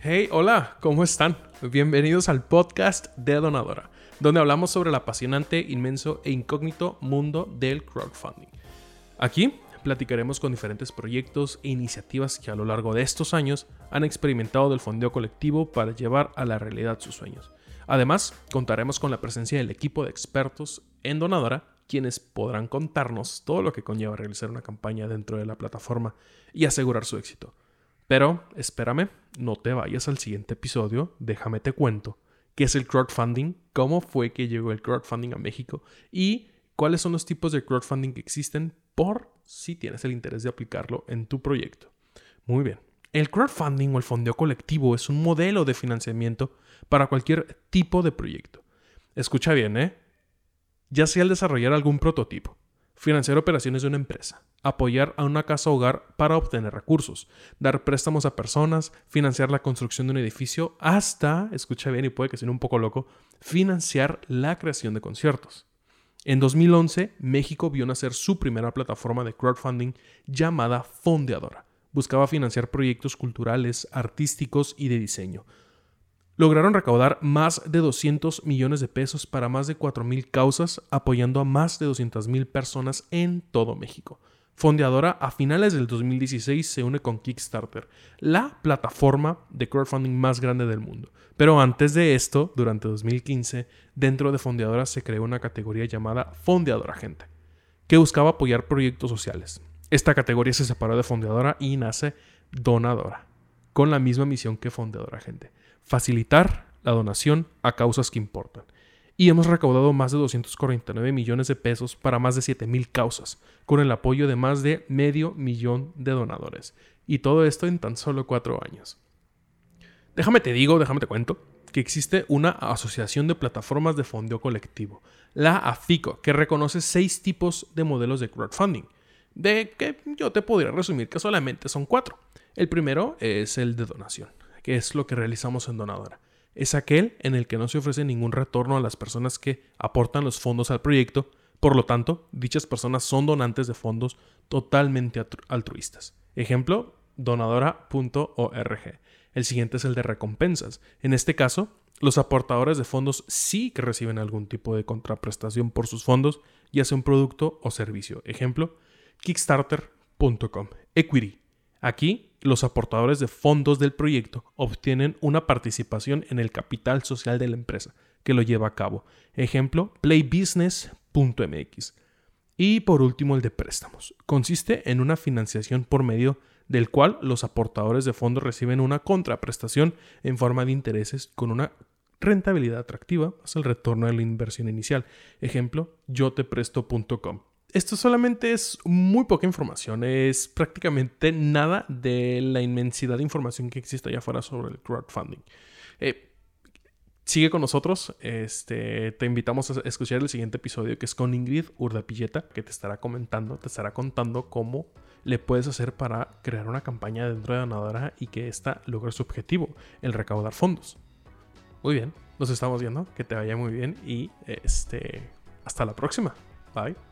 Hey, hola, ¿cómo están? Bienvenidos al podcast de Donadora, donde hablamos sobre el apasionante, inmenso e incógnito mundo del crowdfunding. Aquí platicaremos con diferentes proyectos e iniciativas que a lo largo de estos años han experimentado del fondeo colectivo para llevar a la realidad sus sueños. Además, contaremos con la presencia del equipo de expertos en Donadora, quienes podrán contarnos todo lo que conlleva realizar una campaña dentro de la plataforma y asegurar su éxito. Pero espérame, no te vayas al siguiente episodio, déjame te cuento qué es el crowdfunding, cómo fue que llegó el crowdfunding a México y cuáles son los tipos de crowdfunding que existen por si tienes el interés de aplicarlo en tu proyecto. Muy bien. El crowdfunding o el fondeo colectivo es un modelo de financiamiento para cualquier tipo de proyecto. Escucha bien, ¿eh? Ya sea el desarrollar algún prototipo, financiar operaciones de una empresa, apoyar a una casa hogar para obtener recursos, dar préstamos a personas, financiar la construcción de un edificio, hasta, escucha bien y puede que sea un poco loco, financiar la creación de conciertos. En 2011, México vio nacer su primera plataforma de crowdfunding llamada Fondeadora. Buscaba financiar proyectos culturales, artísticos y de diseño, lograron recaudar más de 200 millones de pesos para más de 4.000 causas, apoyando a más de 200.000 personas en todo México. Fondeadora a finales del 2016 se une con Kickstarter, la plataforma de crowdfunding más grande del mundo. Pero antes de esto, durante 2015, dentro de Fondeadora se creó una categoría llamada Fondeadora Gente, que buscaba apoyar proyectos sociales. Esta categoría se separó de Fondeadora y nace Donadora, con la misma misión que Fondeadora Gente facilitar la donación a causas que importan. Y hemos recaudado más de 249 millones de pesos para más de 7.000 causas, con el apoyo de más de medio millón de donadores. Y todo esto en tan solo cuatro años. Déjame te digo, déjame te cuento, que existe una asociación de plataformas de fondeo colectivo, la AFICO, que reconoce seis tipos de modelos de crowdfunding, de que yo te podría resumir que solamente son cuatro. El primero es el de donación es lo que realizamos en Donadora. Es aquel en el que no se ofrece ningún retorno a las personas que aportan los fondos al proyecto, por lo tanto, dichas personas son donantes de fondos totalmente altruistas. Ejemplo, donadora.org. El siguiente es el de recompensas. En este caso, los aportadores de fondos sí que reciben algún tipo de contraprestación por sus fondos, ya sea un producto o servicio. Ejemplo, kickstarter.com. Equity. Aquí los aportadores de fondos del proyecto obtienen una participación en el capital social de la empresa que lo lleva a cabo. Ejemplo, playbusiness.mx. Y por último, el de préstamos. Consiste en una financiación por medio del cual los aportadores de fondos reciben una contraprestación en forma de intereses con una rentabilidad atractiva más el retorno de la inversión inicial. Ejemplo, yotepresto.com. Esto solamente es muy poca información, es prácticamente nada de la inmensidad de información que existe allá afuera sobre el crowdfunding. Eh, sigue con nosotros, este, te invitamos a escuchar el siguiente episodio que es con Ingrid Urdapilleta, que te estará comentando, te estará contando cómo le puedes hacer para crear una campaña dentro de Donadora y que ésta logre su objetivo, el recaudar fondos. Muy bien, nos estamos viendo, que te vaya muy bien y este, hasta la próxima. Bye.